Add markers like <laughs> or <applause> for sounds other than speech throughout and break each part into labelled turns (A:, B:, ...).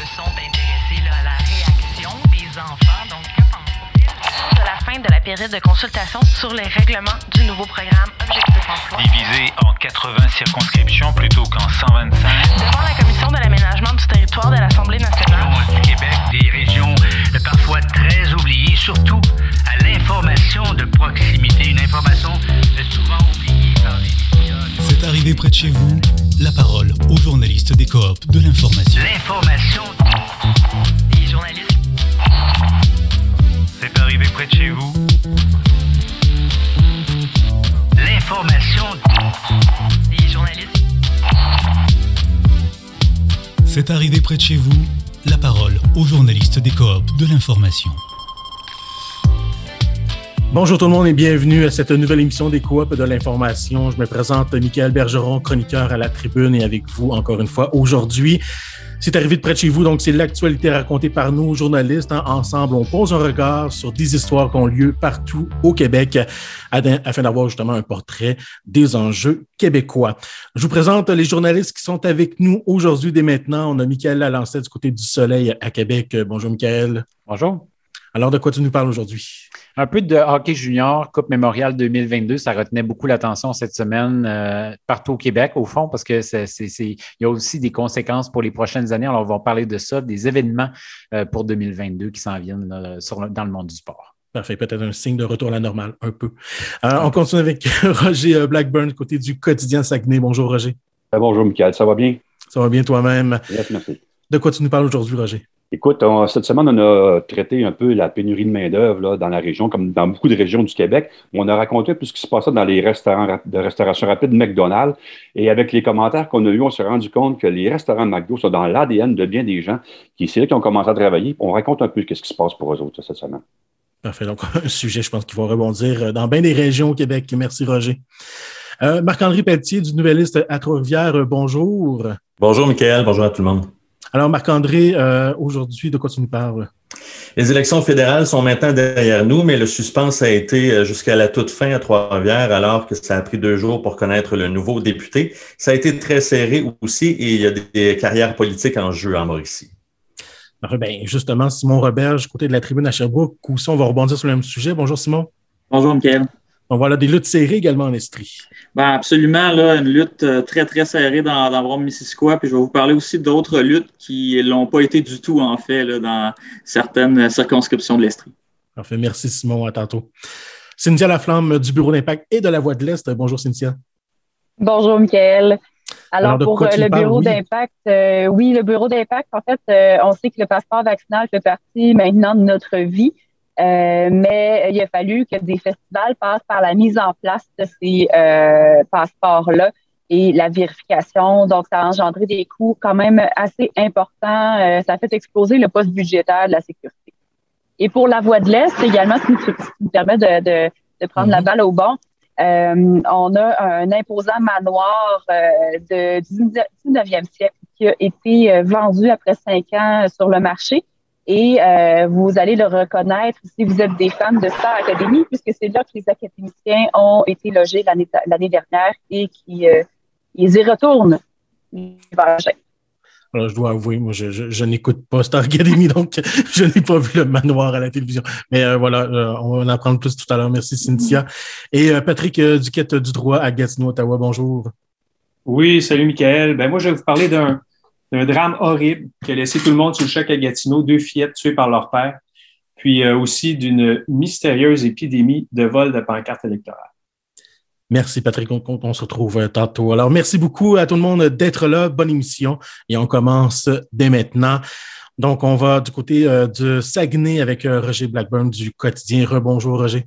A: se sont intéressés là, à la réaction des enfants. Donc, que pensent-ils de la fin de la période de consultation sur les règlements du nouveau programme Objectif Emploi?
B: Divisé en 80 circonscriptions plutôt qu'en 125.
A: Devant la commission de l'aménagement du territoire de l'Assemblée nationale.
C: du Québec, des régions parfois très oubliées, surtout à l'information de proximité, une information souvent oubliée par les médias.
D: C'est arrivé près de chez vous, la parole aux journalistes des coop de l'information.
C: L'information
A: Les journalistes
B: C'est arrivé près de chez vous.
C: L'information
A: Les journalistes
D: C'est arrivé près de chez vous, la parole aux journalistes des coop de l'information.
E: Bonjour tout le monde et bienvenue à cette nouvelle émission des Coop de l'information. Je me présente Michael Bergeron, chroniqueur à la tribune et avec vous encore une fois aujourd'hui. C'est arrivé de près de chez vous, donc c'est l'actualité racontée par nos journalistes. hein. Ensemble, on pose un regard sur des histoires qui ont lieu partout au Québec afin d'avoir justement un portrait des enjeux québécois. Je vous présente les journalistes qui sont avec nous aujourd'hui dès maintenant. On a Michael Lalancet du côté du Soleil à Québec. Bonjour Michael.
F: Bonjour.
E: Alors, de quoi tu nous parles aujourd'hui?
F: Un peu de hockey junior, Coupe Mémoriale 2022, ça retenait beaucoup l'attention cette semaine euh, partout au Québec, au fond, parce que c'est, il y a aussi des conséquences pour les prochaines années. Alors, on va parler de ça, des événements euh, pour 2022 qui s'en viennent là, sur le- dans le monde du sport.
E: Parfait, peut-être un signe de retour à la normale, un peu. Euh, on continue avec <laughs> Roger Blackburn, côté du quotidien Saguenay. Bonjour Roger.
G: Ah, bonjour, Michael. Ça va bien?
E: Ça va bien toi-même?
G: Yes, merci.
E: De quoi tu nous parles aujourd'hui, Roger?
G: Écoute, on- cette semaine, on a traité un peu la pénurie de main-d'œuvre là, dans la région, comme dans beaucoup de régions du Québec. On a raconté un peu ce qui se passait dans les restaurants de restauration rapide McDonald's. Et avec les commentaires qu'on a eus, on s'est rendu compte que les restaurants McDo sont dans l'ADN de bien des gens qui, c'est là qu'ils ont commencé à travailler. On raconte un peu ce qui se passe pour eux autres cette semaine.
E: Parfait, donc <laughs> un sujet, je pense, qu'il va rebondir euh, dans bien des régions au Québec. Merci, Roger. Euh, Marc-André Pelletier, du Nouvelliste à Trois-Rivières, euh, bonjour.
H: Bonjour, Michael. Bonjour à tout le monde.
E: Alors, Marc-André, euh, aujourd'hui, de quoi tu nous parles?
H: Les élections fédérales sont maintenant derrière nous, mais le suspense a été euh, jusqu'à la toute fin à Trois-Rivières, alors que ça a pris deux jours pour connaître le nouveau député. Ça a été très serré aussi et il y a des- carrières politiques en jeu en Mauricie.
E: Ben, justement, Simon Roberge, côté de la tribune à Sherbrooke, aussi, on va rebondir sur le même sujet. Bonjour, Simon.
I: Bonjour, Michael.
E: On voit là des luttes serrées également en Estrie.
I: Ben, absolument, là, une lutte euh, très, très serrée dans, dans Brome-Missisquoi. Puis je vais vous parler aussi d'autres luttes qui l'ont pas été du tout, en fait, là, dans certaines circonscriptions de l'Estrie.
E: Parfait, merci, Simon. À tantôt. Cynthia Laflamme du Bureau d'Impact et de la Voix de l'Est. Bonjour, Cynthia.
J: Bonjour, Michael. Alors, pour euh, le
E: parles,
J: bureau
E: oui?
J: d'impact, euh, oui, le bureau d'impact, en fait, euh, on sait que le passeport vaccinal fait partie maintenant de notre vie, euh, mais il a fallu que des festivals passent par la mise en place de ces euh, passeports-là et la vérification. Donc, ça a engendré des coûts quand même assez importants. Euh, ça a fait exploser le poste budgétaire de la sécurité. Et pour la voie de l'Est également, si tu, si me permets de, de, de prendre la
E: Mhm.
J: balle au bon, euh, on a un imposant manoir euh, de, du 19e siècle qui a été euh, vendu après cinq ans sur le marché. Et euh, vous allez le reconnaître si vous êtes des fans de Star Academy, puisque c'est là que les académiciens ont été logés l'année l'année dernière et qui euh, ils y retournent.
E: Alors, je dois avouer, moi, je, je, je n'écoute pas Star Academy, <laughs> donc je n'ai pas vu le manoir à la télévision. Mais euh, voilà, euh, on va en apprendre plus tout à l'heure. Merci, Cynthia. Et euh, Patrick euh, Duquette du droit à Gatineau, Ottawa. Bonjour.
K: Oui, salut Michael. Ben, moi, je vais vous parler d'un d'un drame horrible qui a laissé tout le monde sous le choc à Gatineau, deux fillettes tuées par leur père, puis euh, aussi d'une mystérieuse épidémie de vol de pancartes électorales.
E: Merci, Patrick. On, on- se retrouve euh, tantôt. Alors, merci beaucoup à tout le monde d'être là. Bonne émission. Et on commence dès maintenant. Donc, on va du côté euh, de Saguenay avec euh, Roger Blackburn du quotidien. Rebonjour, Roger.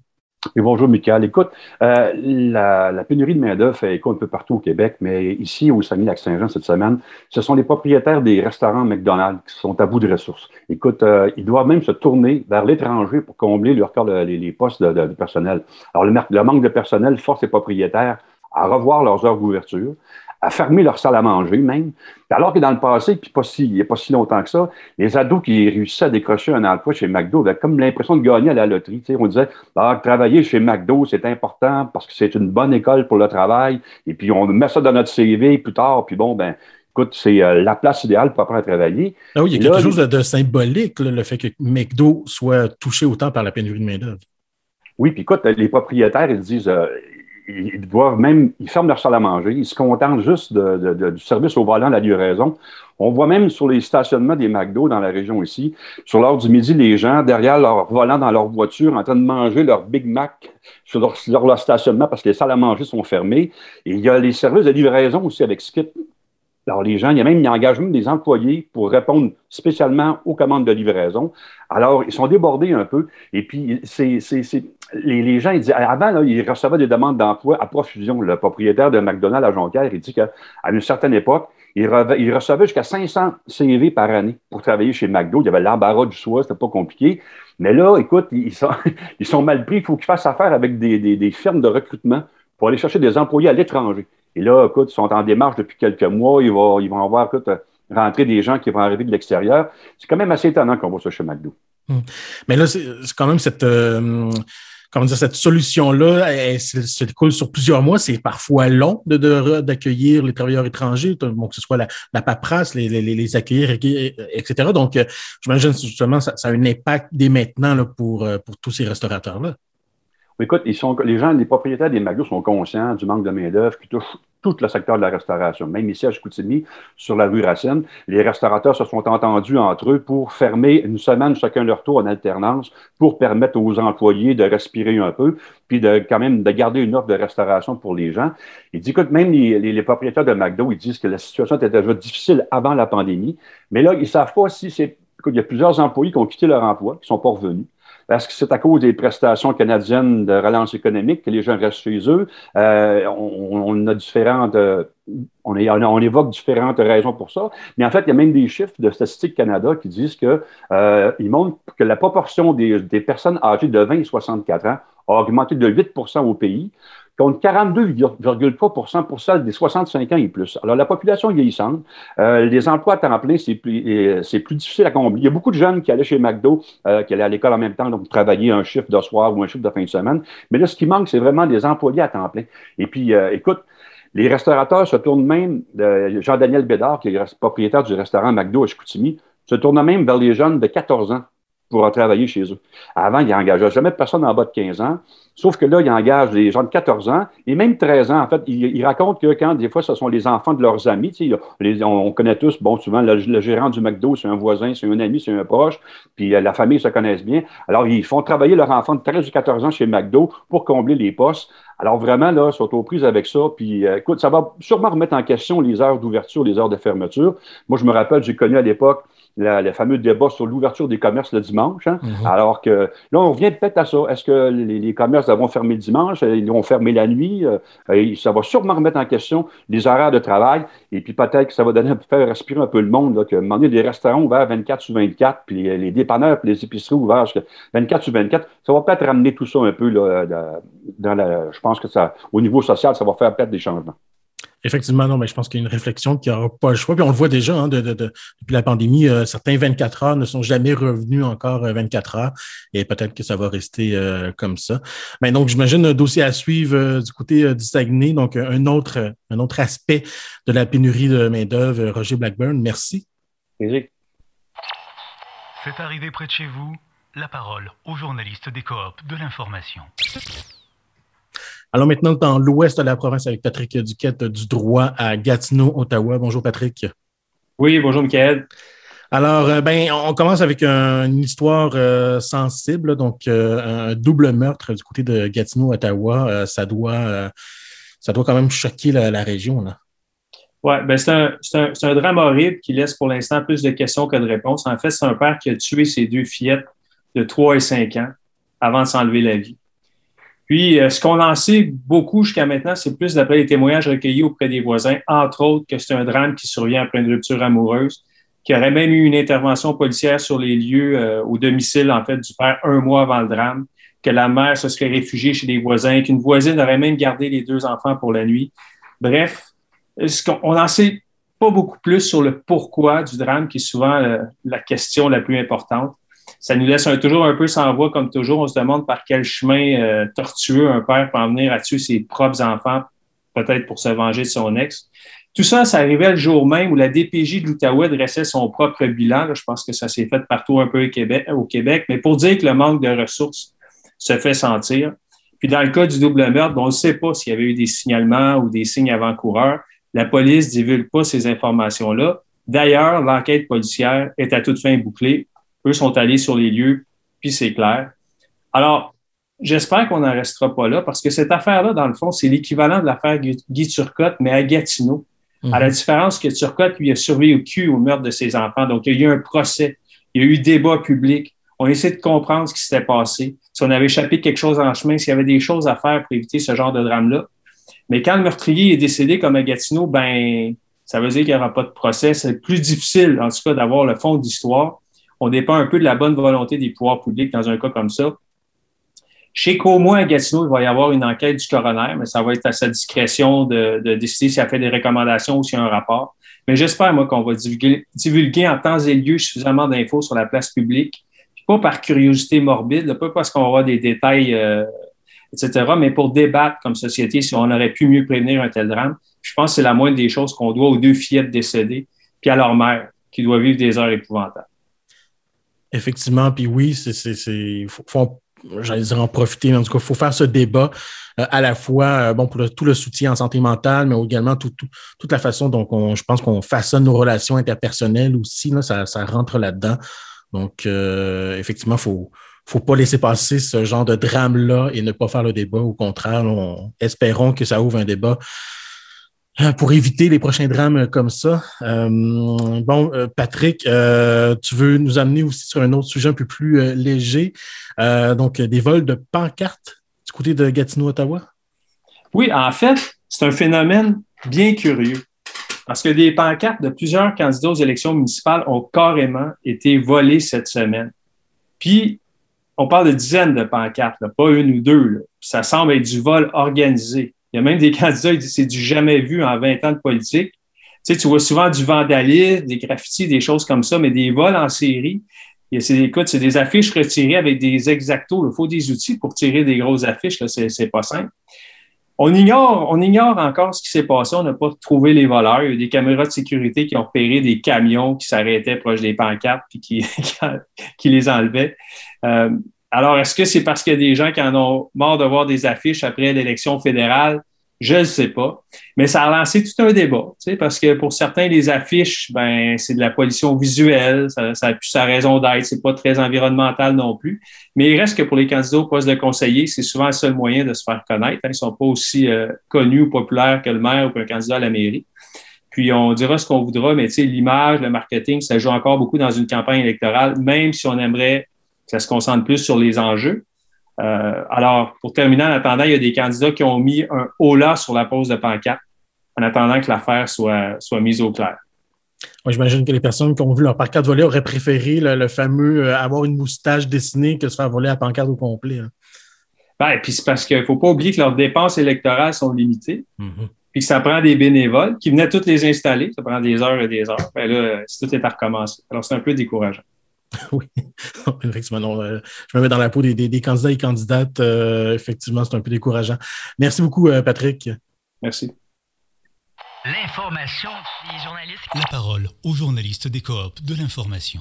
G: Et bonjour, Michael. Écoute, euh, la, pénurie de main-d'œuvre fait écho un peu partout au Québec, mais ici, au Saguenay-Lac-Saint-Jean, cette semaine, ce sont les propriétaires des restaurants McDonald's qui sont à bout de ressources. Écoute, euh, ils doivent même se tourner vers l'étranger pour combler leur corps les, les postes de, personnel. Alors, le, le manque de personnel force les propriétaires à revoir leurs heures d'ouverture, à fermer leur salle à manger même. Alors que dans le passé, puis pas si, il n'y a pas si longtemps que ça, les ados qui réussissaient à décrocher un emploi chez McDo avaient comme l'impression de gagner à la loterie. On disait, ah, travailler chez McDo, c'est important parce que c'est une bonne école pour le travail. Et puis, on met ça dans notre CV plus tard. Puis bon, ben, Écoute, c'est la place idéale pour apprendre à travailler.
E: Ah oui, il y a quelque chose de, symbolique, le fait que McDo soit touché autant par la pénurie de main-d'œuvre.
G: Oui, puis écoute, les propriétaires, ils disent, ils doivent même, ils ferment leur salle à manger, ils se contentent juste du service au volant, la livraison. On voit même sur les stationnements des McDo dans la région ici, sur l'heure du midi, les gens derrière leur volant dans leur voiture en train de manger leur Big Mac sur leur, stationnement parce que les salles à manger sont fermées. Et il y a les services de livraison aussi avec Skip. Alors, les gens, il y a même, ils engagent même des employés pour répondre spécialement aux commandes de livraison. Alors, ils sont débordés un peu. Et puis, c'est, les, gens, ils disent, avant, ils recevaient des demandes d'emploi à profusion. Le propriétaire de McDonald's à Jonquière, il dit qu'à une certaine époque, il, recevait jusqu'à 500 CV par année pour travailler chez McDo. Il y avait l'embarras du choix, c'était pas compliqué. Mais là, écoute, ils sont, <laughs> ils sont mal pris. Il faut qu'ils fassent affaire avec des, des, firmes de recrutement pour aller chercher des employés à l'étranger. Et là, écoute, ils sont en démarche depuis quelques mois. Ils vont, ils vont avoir, écoute, rentrer des gens qui vont arriver de l'extérieur. C'est quand même assez étonnant qu'on voit ça chez McDo.
E: Hum. Mais là, c'est quand même cette. Euh, comment dire, cette solution-là, elle, se découle sur plusieurs mois. C'est parfois long d'accueillir de, les travailleurs étrangers, que ce soit la, la paperasse, les, les, les, accueillir, etc. Donc, euh, j'imagine justement ça, ça a un impact dès maintenant là, pour, euh, pour tous ces restaurateurs-là.
G: Écoute, ils sont, les gens, les propriétaires des McDo sont conscients du manque de main-d'œuvre qui touche tout le secteur de la restauration. Même ici à Chicoutimi, sur la rue Racine, les restaurateurs se sont entendus entre eux pour fermer une semaine chacun leur tour en alternance pour permettre aux employés de respirer un peu, puis de quand même de garder une offre de restauration pour les gens. Ils disent, écoute, même les, propriétaires de McDo, ils disent que la situation était déjà difficile avant la pandémie, mais là, ils savent pas si c'est... Écoute, il y a plusieurs employés qui ont quitté leur emploi, qui ne sont pas revenus. Est-ce que c'est à cause des prestations canadiennes de relance économique que les gens restent chez eux? Euh, on, a différentes, euh, on, on, évoque différentes raisons pour ça. Mais en fait, il y a même des chiffres de Statistique Canada qui disent que euh, ils montrent que la proportion des, des, personnes âgées de 20 et 64 ans a augmenté de 8% au pays contre 42,3% pour celles des 65 ans et plus. Alors, la population vieillissante, euh, les emplois à temps plein, c'est plus, euh, plus difficile à combler. Il y a beaucoup de jeunes qui allaient chez McDo, euh, qui allaient à l'école en même temps, donc travailler un chiffre de soir ou un chiffre de fin de semaine. Mais là, ce qui manque, c'est vraiment des employés à temps plein. Et puis, écoute, les restaurateurs se tournent même, Jean-Daniel Bédard, qui est propriétaire du restaurant McDo à Chicoutimi, se tourne même vers les jeunes de 14 ans pour travailler chez eux. Avant, il n'engageait jamais personne en bas de 15 ans. Sauf que là, il engage des gens de 14 ans et même 13 ans. En fait, il, raconte que quand des fois, ce sont les enfants de leurs amis, on, connaît tous, bon, souvent, le, gérant du McDo, c'est un voisin, c'est un ami, c'est un proche, puis euh, la famille se connaissent bien. Alors, ils font travailler leurs enfants de 13 ou 14 ans chez McDo pour combler les postes. Alors, vraiment, là, ils sont aux prises avec ça. Puis, euh, écoute, ça va sûrement remettre en question les heures d'ouverture, les heures de fermeture. Moi, je me rappelle, j'ai connu à l'époque le fameux débat sur l'ouverture des commerces le dimanche. Hein. Mhm. Alors que là, on revient peut-être à ça. Est-ce que les, commerces vont fermer le dimanche? Ils vont fermer la nuit? Euh, ça va sûrement remettre en question les horaires de travail. Et puis peut-être que ça va donner, faire respirer un peu le monde. Là, que, un des restaurants ouverts 24 sur 24, puis les, dépanneurs, puis les épiceries ouverts 24 sur 24, ça va peut-être ramener tout ça un peu là, dans la, je pense que ça, au niveau social, ça va faire peut-être des changements.
E: Effectivement, non, mais je pense qu'il y a une réflexion qui n'aura pas le choix. Puis on le voit déjà hein, depuis la pandémie, euh, certains 24 heures ne sont jamais revenus encore 24 euh, heures et peut-être que ça va rester euh, comme ça. Mais donc, j'imagine un dossier à suivre du côté du Saguenay. Donc, un autre, un autre aspect de la pénurie de main-d'œuvre. Roger Blackburn, merci.
G: Merci.
D: C'est arrivé près de chez vous. La parole aux journalistes des coops de l'information.
E: Alors maintenant, dans l'ouest de la province avec Patrick Duquette du droit à Gatineau, Ottawa. Bonjour Patrick.
K: Oui, bonjour Michael.
E: Alors, euh, ben, on commence avec une histoire euh, sensible, donc euh, un double meurtre du côté de Gatineau, Ottawa. ça doit, ça doit quand même choquer la, région.
K: Oui, ben c'est un, un, drame horrible qui laisse pour l'instant plus de questions que de réponses. En fait, c'est un père qui a tué ses deux fillettes de 3 et 5 ans avant de s'enlever la vie. Puis, euh, ce qu'on en sait beaucoup jusqu'à maintenant, c'est plus d'après les témoignages recueillis auprès des voisins, entre autres que c'est un drame qui survient après une rupture amoureuse, qu'il y aurait même eu une intervention policière sur les lieux euh, au domicile, en fait, du père un mois avant le drame, que la mère se serait réfugiée chez des voisins, qu'une voisine aurait même gardé les deux enfants pour la nuit. Bref, on n'en sait pas beaucoup plus sur le pourquoi du drame, qui est souvent euh, la question la plus importante ça nous laisse toujours un peu sans voix, comme toujours. On se demande par quel chemin euh, tortueux un père peut en venir à tuer ses propres enfants, peut-être pour se venger de son ex. Tout ça, ça arrivait le jour même où la DPJ de l'Outaouais dressait son propre bilan. je pense que ça s'est fait partout un peu au Québec, au Québec, mais pour dire que le manque de ressources se fait sentir. Puis dans le cas du double meurtre, on ne sait pas s'il y avait eu des signalements ou des signes avant-coureurs. La police ne divulgue pas ces informations-là. D'ailleurs, l'enquête policière est à toute fin bouclée. Eux sont allés sur les lieux, puis c'est clair. Alors, j'espère qu'on n'en restera pas là parce que cette affaire-là, dans le fond, c'est l'équivalent de l'affaire Guy Turcotte, mais à Gatineau. À la mhm. différence que Turcotte, lui, a survécu au meurtre de ses enfants. Donc, il y a eu un procès, il y a eu débat public. On essaie de comprendre ce qui s'était passé. Si on avait échappé quelque chose en chemin, s'il y avait des choses à faire pour éviter ce genre de drame-là. Mais quand le meurtrier est décédé comme à Gatineau, ben, ça veut dire qu'il n'y aura pas de procès. C'est plus difficile, en tout cas, d'avoir le fond d'histoire. On dépend un peu de la bonne volonté des pouvoirs publics dans un cas comme ça. Qu'au moins à Gatineau, il va y avoir une enquête du coroner, mais ça va être à sa discrétion de, décider s'il a fait des recommandations ou s'il y a un rapport. Mais j'espère, moi, qu'on va divulguer, en temps et lieu suffisamment d'infos sur la place publique, pas par curiosité morbide, pas parce qu'on avoir des détails, euh, etc., mais pour débattre comme société si on aurait pu mieux prévenir un tel drame. Je pense que c'est la moindre des choses qu'on doit aux deux fillettes décédées, puis à leur mère, qui doit vivre des heures épouvantables.
E: Effectivement, puis oui, c'est faut, j'allais dire en profiter, en tout cas, il faut faire ce débat euh, à la fois euh, bon, pour tout le soutien en santé mentale, mais également toute la façon dont on, je pense qu'on façonne nos relations interpersonnelles aussi, là, ça, ça rentre là-dedans. Donc, euh, effectivement, il faut, faut pas laisser passer ce genre de drame-là et ne pas faire le débat. Au contraire, espérons que ça ouvre un débat pour éviter les prochains drames comme ça. Euh, bon, euh, Patrick, tu veux nous amener aussi sur un autre sujet un peu plus léger, donc des vols de pancartes du côté de Gatineau-Ottawa?
K: Oui, en fait, c'est un phénomène bien curieux parce que des pancartes de plusieurs candidats aux élections municipales ont carrément été volées cette semaine. Puis, on parle de dizaines de pancartes, pas une ou deux. Ça semble être du vol organisé. Il y a même des candidats qui disent c'est du jamais vu en 20 ans de politique. Tu vois souvent du vandalisme, des graffitis, des choses comme ça, mais des vols en série. C'est, des affiches retirées avec des exactos. Il faut des outils pour tirer des grosses affiches. C'est, pas simple. On ignore, on ignore encore ce qui s'est passé. On n'a pas trouvé les voleurs. Il y a des caméras de sécurité qui ont repéré des camions qui s'arrêtaient proche des pancartes et <laughs> qui, qui les enlevaient. Euh, alors, est-ce que c'est parce qu'il y a des gens qui en ont marre de voir des affiches après l'élection fédérale? Je ne sais pas. Mais ça a lancé tout un débat, parce que pour certains, les affiches, ben, c'est de la pollution visuelle, ça, a plus sa raison d'être, c'est pas très environnemental non plus. Mais il reste que pour les candidats au poste de conseiller, c'est souvent le seul moyen de se faire connaître. Hein. Ils ne sont pas aussi euh, connus ou populaires que le maire ou qu'un candidat à la mairie. Puis on dira ce qu'on voudra, mais l'image, le marketing, ça joue encore beaucoup dans une campagne électorale, même si on aimerait ça se concentre plus sur les enjeux. Euh, alors, pour terminer, en attendant, il y a des candidats qui ont mis un haut-là sur la pose de pancarte en attendant que l'affaire soit, soit mise au clair.
E: Moi, j'imagine que les personnes qui ont vu leur pancarte voler auraient préféré le, fameux euh, avoir une moustache dessinée que se faire voler la pancarte au complet. Hein.
K: Ben, puis c'est parce qu'il ne faut pas oublier que leurs dépenses électorales sont limitées.
E: Mm-hmm.
K: Puis que ça prend des bénévoles qui venaient toutes les installer. Ça prend des heures et des heures. Ben là, tout est à recommencer. Alors, c'est un peu décourageant. <laughs>
E: oui, effectivement. Euh, je me mets dans la peau des, candidats et candidates. Euh, effectivement, c'est un peu décourageant. Merci beaucoup, euh, Patrick.
K: Merci.
C: L'information
D: des journalistes. La parole aux journalistes des coops de l'information.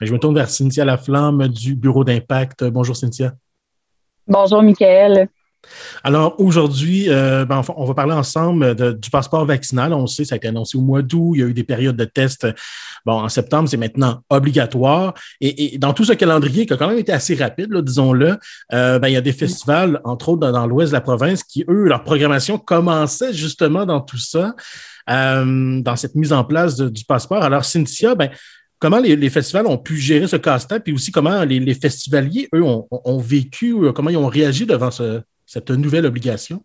E: Je me tourne vers Cynthia Laflamme du Bureau d'impact. Bonjour, Cynthia.
J: Bonjour, Michael.
E: Alors aujourd'hui, euh, ben, on va parler ensemble du passeport vaccinal. On sait, ça a été annoncé au mois d'août. Il y a eu des périodes de tests. Bon, en septembre, c'est maintenant obligatoire. Et, dans tout ce calendrier qui a quand même été assez rapide, disons-le, euh, ben, il y a des festivals, entre autres dans, l'ouest de la province, qui, eux, leur programmation commençait justement dans tout ça, euh, dans cette mise en place du passeport. Alors, Cynthia, ben, comment les, festivals ont pu gérer ce casse-tête, puis aussi comment les, festivaliers, eux, ont, ont, vécu, comment ils ont réagi devant ce, cette nouvelle obligation?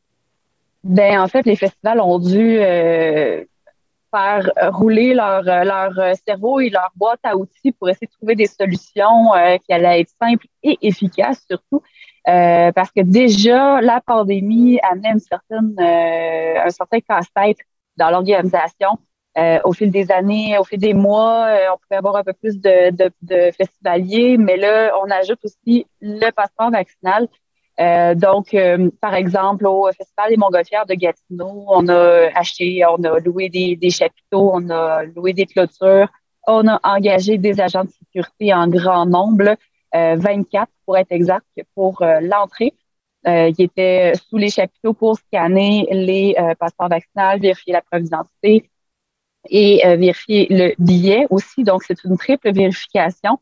J: Ben, en fait, les festivals ont dû euh, faire rouler leur, leur cerveau et leur boîte à outils pour essayer de trouver des solutions euh, qui allaient être simples et efficaces surtout. Euh, parce que déjà, la pandémie amenait une un certain casse-tête dans l'organisation. au fil des années, au fil des mois, on pouvait avoir un peu plus de, de festivaliers, mais là, on ajoute aussi le passeport vaccinal donc, par exemple, au Festival des Montgolfières de Gatineau, on a acheté, on a loué des, des chapiteaux, on a loué des clôtures, on a engagé des agents de sécurité en grand nombre, 24 pour être exact, pour l'entrée. Euh, qui était sous les chapiteaux pour scanner les euh, passeports vaccinaux, vérifier la preuve d'identité et euh, vérifier le billet aussi. Donc, c'est une triple vérification.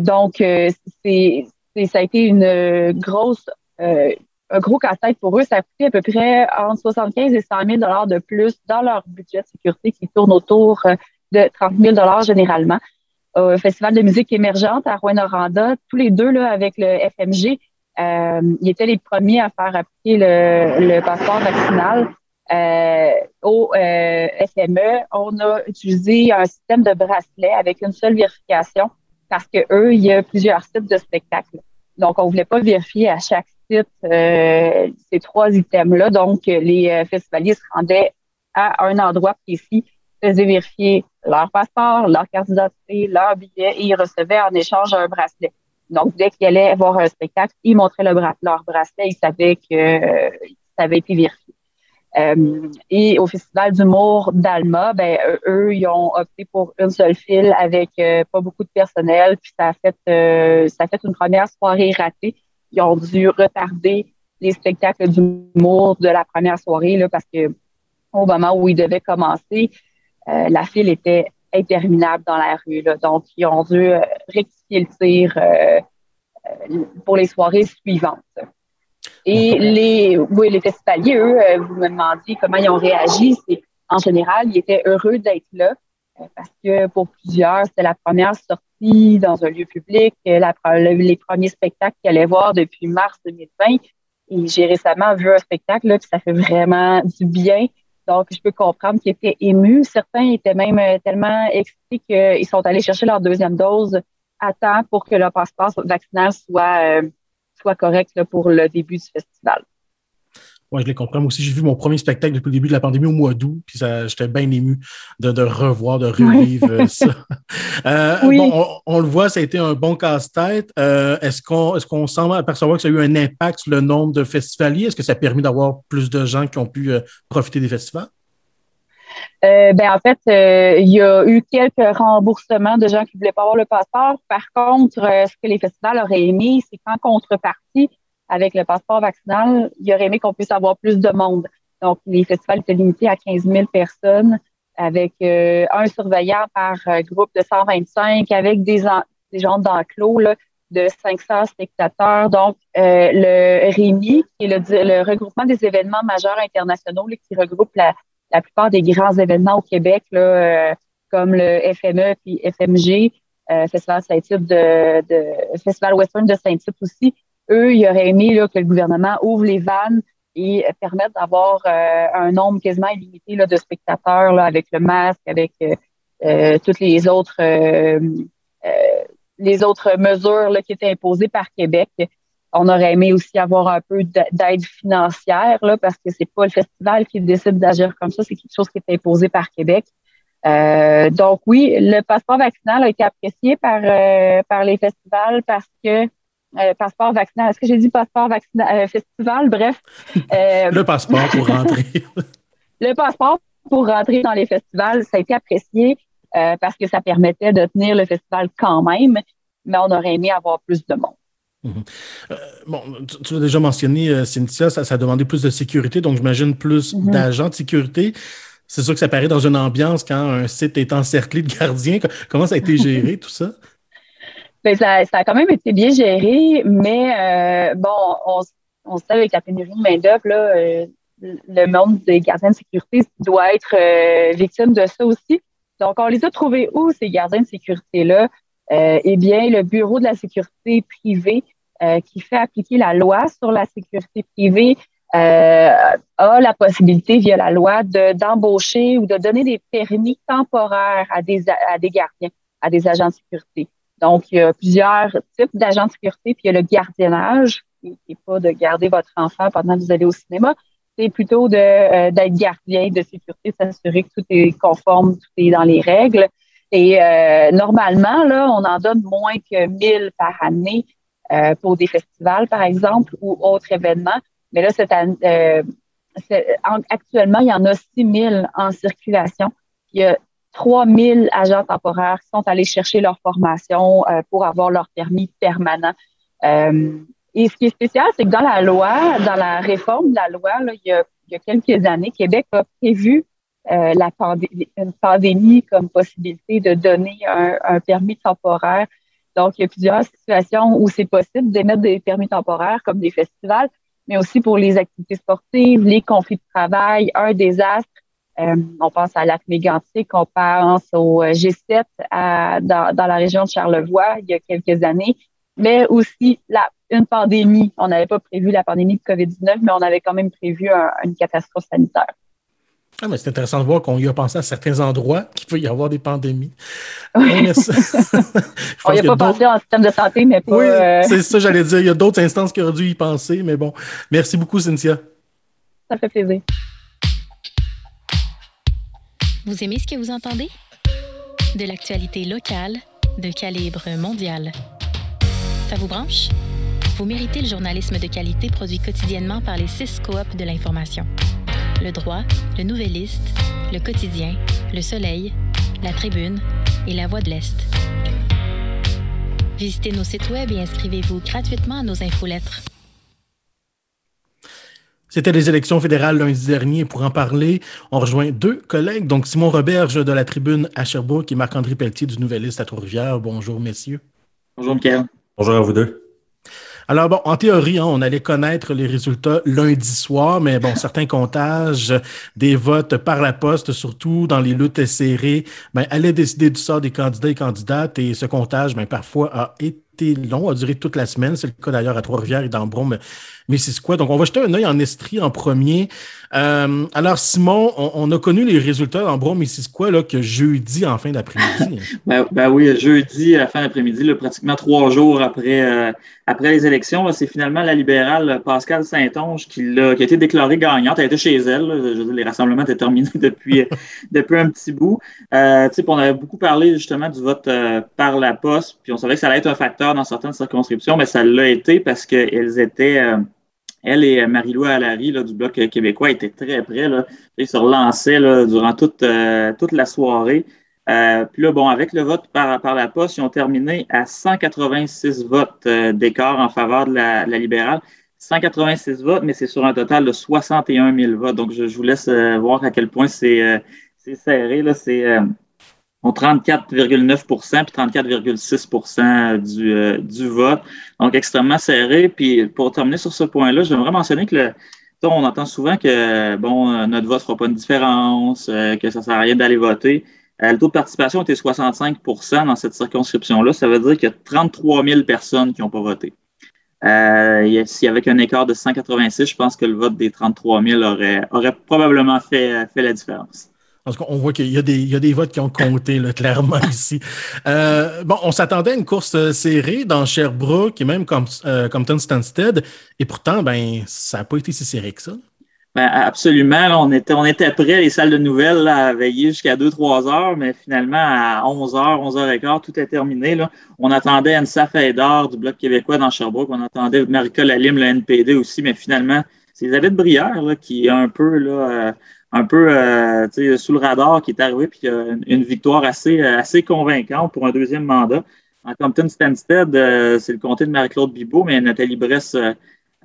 J: donc, c'est, ça a été une grosse, un gros casse-tête pour eux. Ça a coûté à peu près entre 75 et 100 000 dollars de plus dans leur budget de sécurité qui tourne autour de 30 000 dollars généralement. Au Festival de musique émergente à Rouen-Noranda, tous les deux là, avec le FMG, euh, ils étaient les premiers à faire appliquer le, passeport vaccinal. Euh, au euh, SME, on a utilisé un système de bracelet avec une seule vérification parce que eux, il y a plusieurs sites de spectacles. Donc, on voulait pas vérifier à chaque site ces trois items-là. Donc, les festivaliers se rendaient à un endroit précis, faisaient vérifier leur passeport, leur carte d'identité, leur billet et ils recevaient en échange un bracelet. Donc, dès qu'ils allaient voir un spectacle, ils montraient le leur bracelet, ils savaient que euh, ça avait été vérifié. Euh, et au Festival d'humour d'Alma, ben, eux, ils ont opté pour une seule file avec euh, pas beaucoup de personnel, puis ça a fait ça a fait une première soirée ratée. Ils ont dû retarder les spectacles d'humour de la première soirée là, parce que au moment où ils devaient commencer, la file était interminable dans la rue. Là. Donc, ils ont dû euh, rectifier le tir euh, euh, pour les soirées suivantes. Et les, oui, les festivaliers, eux, vous me demandiez comment ils ont réagi. C'est, en général, ils étaient heureux d'être là parce que pour plusieurs, c'était la première sortie dans un lieu public, la, les premiers spectacles qu'ils allaient voir depuis mars 2020. Et j'ai récemment vu un spectacle, là, puis ça fait vraiment du bien donc, je peux comprendre qu'ils étaient émus. Certains étaient même euh, tellement excités qu'ils sont allés chercher leur deuxième dose à temps pour que leur passeport vaccinal soit, euh, soit correct pour le début du festival.
E: Oui, je les comprends. Moi aussi, j'ai vu mon premier spectacle depuis le début de la pandémie au mois d'août, puis j'étais bien ému de, revoir, de revivre euh, ça. <laughs> Euh, bon, on, le voit, ça a été un bon casse-tête. Euh, est-ce qu'on est qu'on semble apercevoir que ça a eu un impact sur le nombre de festivaliers? Est-ce que ça a permis d'avoir plus de gens qui ont pu profiter des festivals?
J: Ben, en fait, il y a eu quelques remboursements de gens qui ne voulaient pas avoir le passeport. Par contre, ce que les festivals auraient aimé, c'est qu'en contrepartie, avec le passeport vaccinal, il aurait aimé qu'on puisse avoir plus de monde. Donc, les festivals étaient limités à 15 000 personnes avec euh, un surveillant par euh, groupe de 125 avec des, des gens d'enclos de 500 spectateurs. Donc, euh, le REMI, qui est le, regroupement des événements majeurs internationaux qui regroupe la, la, plupart des grands événements au Québec, là, comme le FME puis FMG, Festival Saint-Tite de, de Festival Western de Saint-Tite aussi, eux, ils auraient aimé là, que le gouvernement ouvre les vannes et permette d'avoir euh, un nombre quasiment illimité là, de spectateurs là, avec le masque, avec euh, euh toutes les autres euh, les autres mesures là, qui étaient imposées par Québec. On aurait aimé aussi avoir un peu d'aide financière là, parce que c'est pas le festival qui décide d'agir comme ça, c'est quelque chose qui est imposé par Québec. donc oui, le passeport vaccinal a été apprécié par, par les festivals parce que euh, passeport vaccinal. Est-ce que j'ai dit passeport vaccinal euh, festival? Bref.
E: Euh, le passeport pour rentrer. <laughs>
J: le passeport pour rentrer dans les festivals, ça a été apprécié parce que ça permettait de tenir le festival quand même, mais on aurait aimé avoir plus de monde.
E: Mhm. bon, tu, l'as déjà mentionné, Cynthia, ça, a demandé plus de sécurité, donc j'imagine plus mhm. d'agents de sécurité. C'est sûr que ça paraît dans une ambiance quand un site est encerclé de gardiens. Comment ça a été <laughs> géré, tout ça?
J: Ben, ça, a quand même été bien géré, mais euh, bon, on, on, sait avec la pénurie de main-d'œuvre, euh, le monde des gardiens de sécurité doit être euh, victime de ça aussi. Donc, on les a trouvés où, ces gardiens de sécurité-là? eh bien, le Bureau de la sécurité privée qui fait appliquer la loi sur la sécurité privée a la possibilité, via la loi, d'embaucher ou de donner des permis temporaires à des, à des gardiens, à des agents de sécurité. Donc, il y a plusieurs types d'agents de sécurité, puis il y a le gardiennage, qui n'est pas de garder votre enfant pendant que vous allez au cinéma, c'est plutôt euh, d'être gardien de sécurité, s'assurer que tout est conforme, tout est dans les règles. Et euh, normalement, là, on en donne moins que 1000 par année. Pour des festivals, par exemple, ou autres événements. Mais là, cette année, actuellement, il y en a 6 000 en circulation. Il y a 3 000 agents temporaires qui sont allés chercher leur formation pour avoir leur permis permanent. et ce qui est spécial, c'est que dans la loi, dans la réforme de la loi, il, y a, quelques années, Québec a prévu euh, la pandémie, une pandémie comme possibilité de donner un, permis temporaire. Donc, il y a plusieurs situations où c'est possible d'émettre des permis temporaires comme des festivals, mais aussi pour les activités sportives, les conflits de travail, un désastre. Euh, on pense à lac mégantic, on pense au G7 dans, dans, la région de Charlevoix il y a quelques années, mais aussi la, une pandémie. On n'avait pas prévu la pandémie de COVID-19, mais on avait quand même prévu une catastrophe sanitaire.
E: Ah, mais c'est intéressant de voir qu'on y a pensé à certains endroits qu'il peut y avoir des pandémies.
J: Oui. <laughs> on n'y a pas pensé en système de santé, mais pas.
E: Oui, euh, c'est ça, j'allais dire. Il y a d'autres <laughs> instances qui auraient dû y penser, mais bon. Merci beaucoup, Cynthia.
J: Ça fait plaisir.
L: Vous aimez ce que vous entendez? De l'actualité locale, de calibre mondial. Ça vous branche? Vous méritez le journalisme de qualité produit quotidiennement par les six coops de l'information. Le Droit, Le Nouvelliste, Le Quotidien, Le Soleil, La Tribune et La Voix de l'Est. Visitez nos sites web et inscrivez-vous gratuitement à nos infolettres.
E: C'était les élections fédérales lundi dernier. Pour en parler, on rejoint deux collègues, donc Simon Roberge de la Tribune à Sherbrooke et Marc-André Pelletier du Nouvelliste à Trois-Rivières. Bonjour, messieurs.
I: Bonjour, Michael.
H: Bonjour à vous deux.
E: Alors, bon, en théorie, hein, on allait connaître les résultats lundi soir, mais bon, certains comptages des votes par la poste, surtout dans les luttes serrées, ben, allaient décider du sort des candidats et candidates. Et ce comptage, ben, parfois, a été long, a duré toute la semaine. C'est le cas d'ailleurs à Trois-Rivières et dans Brome, mais c'est quoi? Donc, on va jeter un œil en Estrie en premier. Euh, alors, Simon, on, a connu les résultats en Brome, mais c'est quoi là, que jeudi en fin d'après-midi? <laughs>
I: ben, ben, oui, jeudi à fin d'après-midi, pratiquement trois jours après, euh, après les élections, c'est finalement la libérale Pascal Saint-Onge qui, a été déclarée gagnante. Elle était chez elle. les rassemblements étaient terminés <laughs> depuis, depuis un petit bout. Euh, on avait beaucoup parlé justement du vote euh, par la poste, puis on savait que ça allait être un facteur dans certaines circonscriptions, mais ça l'a été parce qu'elles étaient elle et Marie-Lou Allary du Bloc québécois étaient très près. Ils se relançaient durant toute, euh, toute la soirée. Euh, puis là, bon, avec le vote par, par la poste, ils ont terminé à 186 votes euh, d'écart en faveur de la, libérale. 186 votes, mais c'est sur un total de 61 000 votes. Donc, je, vous laisse voir à quel point c'est serré. C'est 34,9% puis 34,6 du, euh, du vote. Donc, extrêmement serré. Puis, pour terminer sur ce point-là, j'aimerais mentionner que le, on entend souvent que bon, euh, notre vote ne fera pas une différence, euh, que ça ne sert à rien d'aller voter. Le taux de participation était 65% dans cette circonscription-là. Ça veut dire qu'il y a 33 000 personnes qui n'ont pas voté. Euh, y avait un écart de 186, je pense que le vote des 33 000 aurait, aurait probablement fait, fait la différence.
E: Parce qu'on voit qu'il y, a des votes qui ont compté, clairement, <laughs> ici. Euh, bon, on s'attendait à une course euh, serrée dans Sherbrooke et même comme euh, Compton Stansted. Et pourtant, ben, ça n'a pas été si serré que ça.
I: Ben, absolument. on, était, on était prêts, les salles de nouvelles, à veiller jusqu'à 2-3 heures, mais finalement, à 11 h 11 h 15 tout est terminé. Là. On attendait Ansa Faidar du Bloc québécois dans Sherbrooke. On attendait Marika Lalim, le NPD aussi, mais finalement, c'est Elisabeth Brière là, qui est un peu là, un peu euh, sous le radar qui est arrivé puis a une victoire assez, assez convaincante pour un deuxième mandat. En Compton Stansted, euh, c'est le comté de Marie-Claude Bibot, mais Nathalie Bress euh,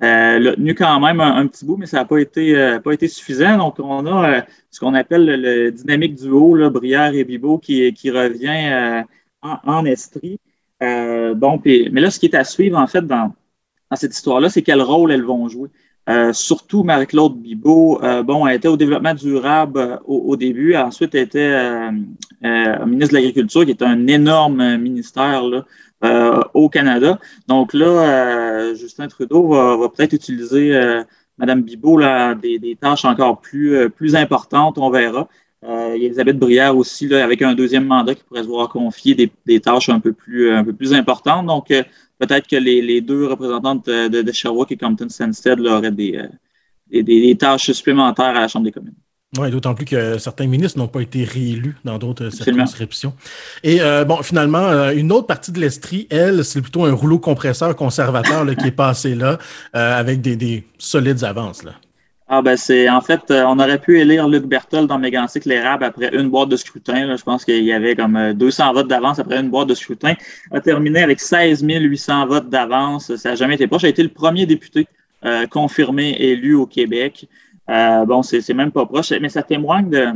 I: l'a tenu quand même un, petit bout, mais ça n'a pas été, pas été suffisant. Donc, on a ce qu'on appelle le, dynamique duo, là, Brière et Bibot, qui, qui revient en, en, Estrie. bon, mais là, ce qui est à suivre, en fait, dans, dans cette histoire-là, c'est quel rôle elles vont jouer. Euh, surtout Marie-Claude Bibot, euh, bon, elle était au développement durable euh, au, début, ensuite elle était ministre de l'Agriculture, qui est un énorme ministère là, au Canada. Donc là, Justin Trudeau va, peut-être utiliser Madame Bibot là, des, des, tâches encore plus, plus importantes, on verra. Euh, Elisabeth Brière aussi, là, avec un deuxième mandat qui pourrait se voir confier des, des tâches un peu plus, un peu plus importantes. Donc, peut-être que les, deux représentantes de, Sherbrooke et Compton Stanstead auraient euh, des, des, tâches supplémentaires à la Chambre des communes.
E: Oui, d'autant plus que certains ministres n'ont pas été réélus dans d'autres circonscriptions. Et euh, bon, finalement, euh, une autre partie de l'Estrie, elle, c'est plutôt un rouleau compresseur conservateur qui est passé là euh, avec des, solides avances. Là.
I: Ah ben c'est en fait, on aurait pu élire Luc Berthold dans Mégantic l'érable après une boîte de scrutin. Je pense qu'il y avait comme 200 votes d'avance après une boîte de scrutin. A terminé avec 16 800 votes d'avance. Ça n'a jamais été proche. A été le premier député confirmé élu au Québec. Euh, bon, c'est même pas proche, mais ça témoigne de,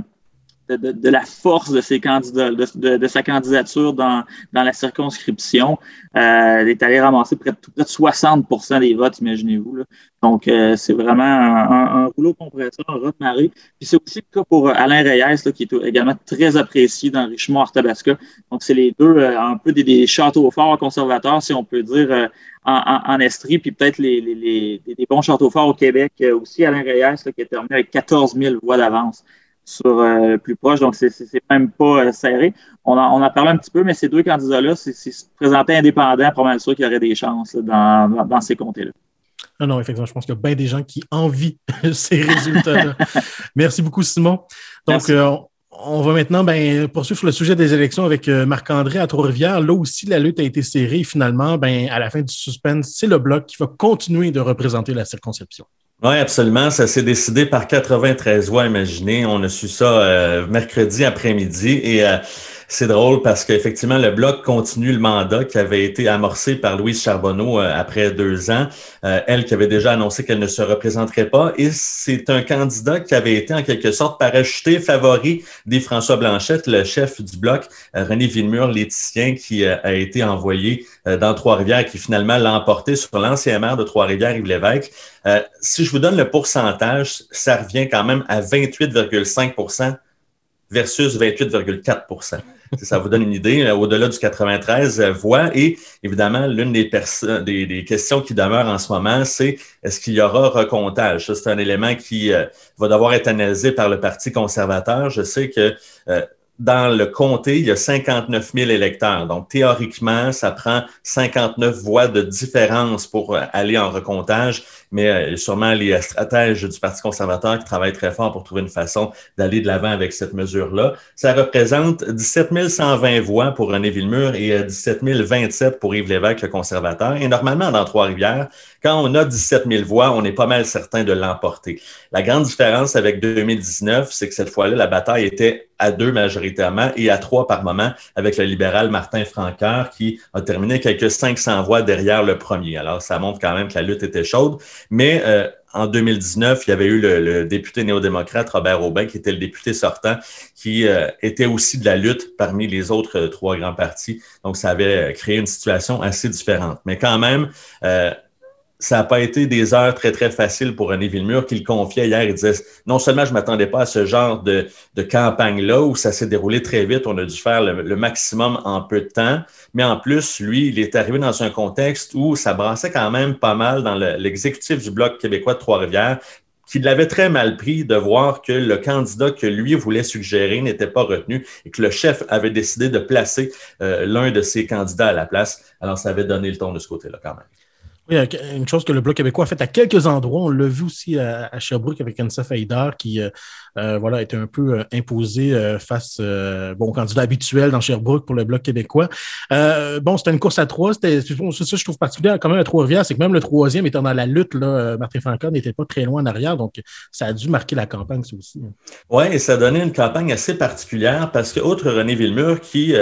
I: de, de, la force de ses candidats, de, de sa candidature dans, dans la circonscription. Euh, il est allé ramasser près de, près de 60% des votes, imaginez-vous. Donc, euh, c'est vraiment un, un, rouleau compresseur, un rat marée. Puis c'est aussi le cas pour Alain Reyes, là, qui est également très apprécié dans Richemont, Arthabasca. Donc, c'est les deux, un peu des, des, châteaux forts conservateurs, si on peut dire, en, Estrie, puis peut-être les, les, les, bons châteaux forts au Québec euh, aussi. Alain Reyes, qui a terminé avec 14 000 voix d'avance sur euh, le plus proche, donc c'est même pas euh, serré. On en, on a parlé un petit peu, mais ces deux candidats-là, c'est se présenter indépendants, mal sûr qu'il y aurait des chances dans, dans, ces comtés-là.
E: Non, non, effectivement, je pense qu'il y a bien des gens qui envient <laughs> ces résultats-là. Merci beaucoup, Simon. Donc, on va maintenant ben, poursuivre le sujet des élections avec euh, Marc-André à Trois-Rivières. Là aussi, la lutte a été serrée. Finalement, ben, à la fin du suspense, c'est le Bloc qui va continuer de représenter la circonscription.
H: Oui, absolument. Ça s'est décidé par 93 voix, imaginez. On a su ça euh, mercredi après-midi et euh, c'est drôle parce qu'effectivement, le Bloc continue le mandat qui avait été amorcé par Louise Charbonneau euh, après deux ans. Euh, elle qui avait déjà annoncé qu'elle ne se représenterait pas. Et c'est un candidat qui avait été en quelque sorte parachuté favori des François Blanchette, le chef du Bloc, euh, René Villemur, l'éthicien, qui a été envoyé dans Trois-Rivières, qui finalement l'a emporté sur l'ancien maire de Trois-Rivières, Yves Lévesque. si je vous donne le pourcentage, ça revient quand même à 28,5 versus 28,4% ça vous donne une idée, euh, au-delà du 93 euh, voix. Et évidemment, l'une des, questions qui demeurent en ce moment, c'est est-ce qu'il y aura recomptage? c'est un élément qui euh, va devoir être analysé par le Parti conservateur. Je sais que dans le comté, il y a 59 000 électeurs. Donc, théoriquement, ça prend 59 voix de différence pour aller en recomptage mais euh, sûrement les stratèges du Parti conservateur qui travaillent très fort pour trouver une façon d'aller de l'avant avec cette mesure-là. Ça représente 17 120 voix pour René Villemur et 17 euh, 027 pour Yves Lévesque, le conservateur. Et normalement, dans Trois-Rivières, quand on a 17 000 voix, on est pas mal certain de l'emporter. La grande différence avec 2019, c'est que cette fois-là, la bataille était à deux majoritairement et à trois par moment avec le libéral Martin Franqueur qui a terminé quelques 500 voix derrière le premier. Alors, ça montre quand même que la lutte était chaude. Mais euh, en 2019, il y avait eu le, député néo-démocrate Robert Aubin, qui était le député sortant, qui euh, était aussi de la lutte parmi les autres euh, trois grands partis. Donc, ça avait créé une situation assez différente. Mais quand même, ça n'a pas été des heures très, très faciles pour René Villemur, qui le confiait hier. Il disait non seulement je ne m'attendais pas à ce genre de, campagne-là où ça s'est déroulé très vite, on a dû faire le, maximum en peu de temps, mais en plus, lui, il est arrivé dans un contexte où ça brassait quand même pas mal dans l'exécutif du Bloc québécois de Trois-Rivières, qui l'avait très mal pris de voir que le candidat que lui voulait suggérer n'était pas retenu et que le chef avait décidé de placer euh, l'un de ses candidats à la place. Alors, ça avait donné le ton de ce côté-là quand même.
E: Oui, une chose que le Bloc québécois a fait à quelques endroits. On l'a vu aussi à, Sherbrooke avec Ansa Haïdar qui euh, euh, voilà, était un peu euh, imposé face bon, au candidat habituel dans Sherbrooke pour le Bloc québécois. bon, c'était une course à trois. C'était ça, je trouve particulier quand même à Trois-Rivières, c'est que même le troisième étant dans la lutte, là, Martin Franca n'était pas très loin en arrière. Donc, ça a dû marquer la campagne, ça aussi. Hein.
H: Oui, et ça a donné une campagne assez particulière parce que, outre René Villemur, qui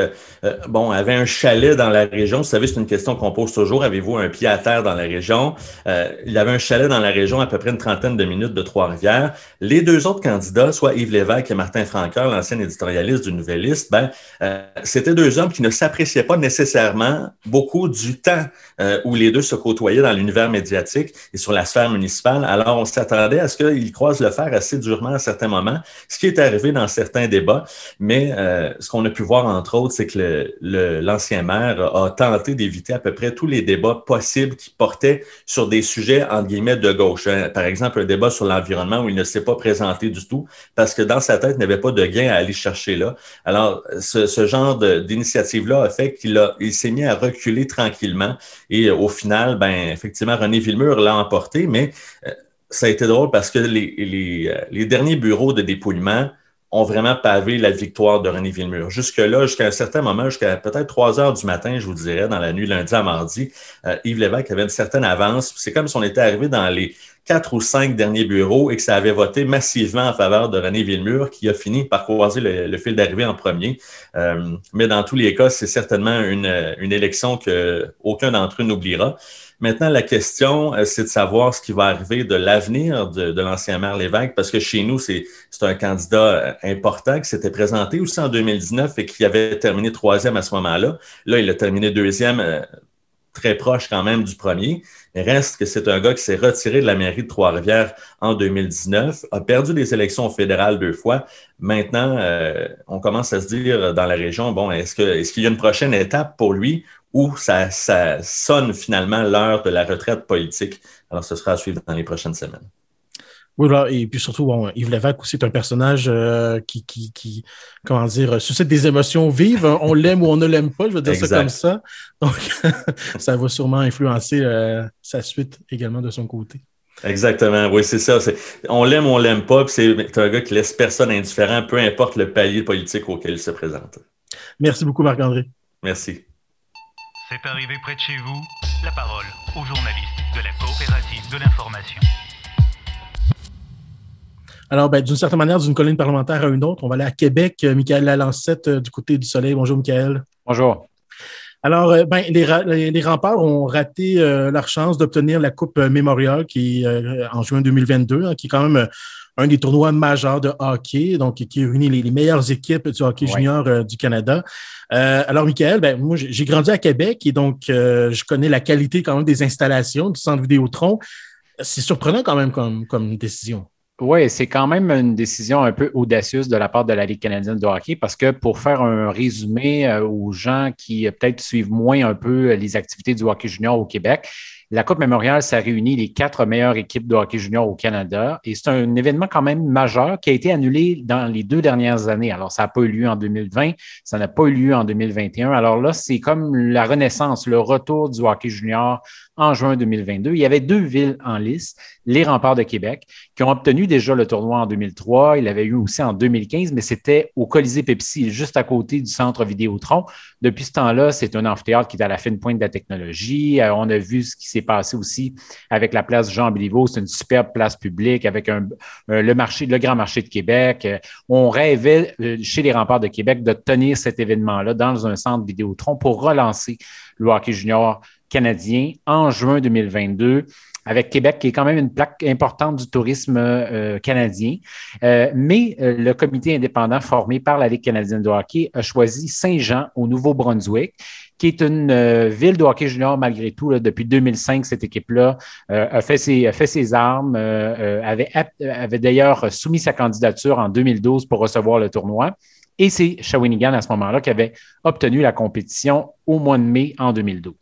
H: bon, avait un chalet dans la région, vous savez, c'est une question qu'on pose toujours. Avez-vous un pied à terre dans la région? Euh, il avait un chalet dans la région à peu près une trentaine de minutes de Trois-Rivières. Les deux autres candidats, soit Yves Lévesque et Martin Francoeur, l'ancien éditorialiste du Nouvelliste, ben, euh, c'était deux hommes qui ne s'appréciaient pas nécessairement beaucoup du temps euh, où les deux se côtoyaient dans l'univers médiatique et sur la sphère municipale. Alors, on s'attendait à ce qu'ils croisent le fer assez durement à certains moments, ce qui est arrivé dans certains débats. Mais ce qu'on a pu voir, entre autres, c'est que l'ancien maire a tenté d'éviter à peu près tous les débats possibles qui portaient sur des sujets, entre guillemets, de gauche. Hein. Par exemple, un débat sur l'environnement où il ne s'est pas présenté du tout parce que dans sa tête, il n'avait pas de gain à aller chercher là. Alors, ce, genre d'initiative-là a fait qu'il il s'est mis à reculer tranquillement et au final, ben, effectivement, René Villemur l'a emporté, mais euh, ça a été drôle parce que les, les, les derniers bureaux de dépouillement ont vraiment pavé la victoire de René Villemur. Jusque-là, jusqu'à un certain moment, jusqu'à peut-être 3 heures du matin, je vous dirais, dans la nuit lundi à mardi, euh, Yves Lévesque avait une certaine avance. C'est comme si on était arrivé dans les quatre ou cinq derniers bureaux et que ça avait voté massivement en faveur de René Villemur, qui a fini par croiser le, fil d'arrivée en premier. Euh, mais dans tous les cas, c'est certainement une, une élection que aucun d'entre eux n'oubliera. Maintenant, la question, euh, c'est de savoir ce qui va arriver de l'avenir de, l'ancien maire Lévesque, parce que chez nous, c'est un candidat euh, important qui s'était présenté aussi en 2019 et qui avait terminé troisième à ce moment-là. Là, il a terminé deuxième, euh, très proche quand même du premier. Il reste que c'est un gars qui s'est retiré de la mairie de Trois-Rivières en 2019, a perdu les élections fédérales deux fois. Maintenant, on commence à se dire dans la région, bon, est-ce qu'il y a une prochaine étape pour lui où ça, sonne finalement l'heure de la retraite politique. Alors, ce sera à suivre dans les prochaines semaines.
E: Oui, et puis surtout, bon, Yves Lévesque aussi est un personnage euh, qui, qui, comment dire, suscite des émotions vives. On <laughs> l'aime ou on ne l'aime pas, je veux dire ça comme ça. Donc, <laughs> ça va sûrement influencer euh, sa suite également de son côté.
H: Exactement, oui, c'est ça. On l'aime ou on l'aime pas, c'est un gars qui laisse personne indifférent, peu importe le palier politique auquel il se présente.
E: Merci beaucoup, Marc-André.
H: Merci.
B: C'est arrivé près de chez vous? La parole aux journalistes de la coopérative de l'information.
E: Alors, ben, d'une certaine manière, d'une colline parlementaire à une autre, on va aller à Québec. Euh, Michael Lalancette euh, du côté du Soleil. Bonjour, Michael.
F: Bonjour.
E: Alors, euh, ben, les, remparts ont raté leur chance d'obtenir la Coupe Mémorial qui en juin 2022, hein, qui est quand même un des tournois majeurs de hockey, donc qui réunit les, les meilleures équipes du hockey junior euh, du Canada. Euh, alors, Michael, ben, moi, j'ai grandi à Québec et donc euh, je connais la qualité quand même des installations du centre Vidéotron. C'est surprenant quand même comme, comme décision.
F: Oui, c'est quand même une décision un peu audacieuse de la part de la Ligue canadienne de hockey parce que pour faire un résumé aux gens qui peut-être suivent moins un peu les activités du hockey junior au Québec, la Coupe Mémorial, ça réunit les quatre meilleures équipes de hockey junior au Canada et c'est un événement quand même majeur qui a été annulé dans les deux dernières années. Alors, ça n'a pas eu lieu en 2020, ça n'a pas eu lieu en 2021. Alors là, c'est comme la renaissance, le retour du hockey junior en juin 2022. Il y avait deux villes en lice, les Remparts de Québec, qui ont obtenu déjà le tournoi en 2003. Il avait eu aussi en 2015, mais c'était au Colisée Pepsi, juste à côté du centre Vidéotron. Depuis ce temps-là, c'est un amphithéâtre qui est à la fine pointe de la technologie. Euh, on a vu ce qui s'est passé aussi avec la place Jean Béliveau. C'est une superbe place publique avec un, le grand marché de Québec. Euh, on rêvait euh, chez les remparts de Québec de tenir cet événement-là dans un centre Vidéotron pour relancer le hockey junior canadien en juin 2022 avec Québec, qui est quand même une plaque importante du tourisme euh, canadien. Euh, mais euh, le comité indépendant formé par la Ligue canadienne de hockey a choisi Saint-Jean au Nouveau-Brunswick, qui est une ville de hockey junior malgré tout. depuis 2005, cette équipe-là a, fait ses, armes, avait d'ailleurs soumis sa candidature en 2012 pour recevoir le tournoi. Et c'est Shawinigan à ce moment-là qui avait obtenu la compétition au mois de mai en 2012.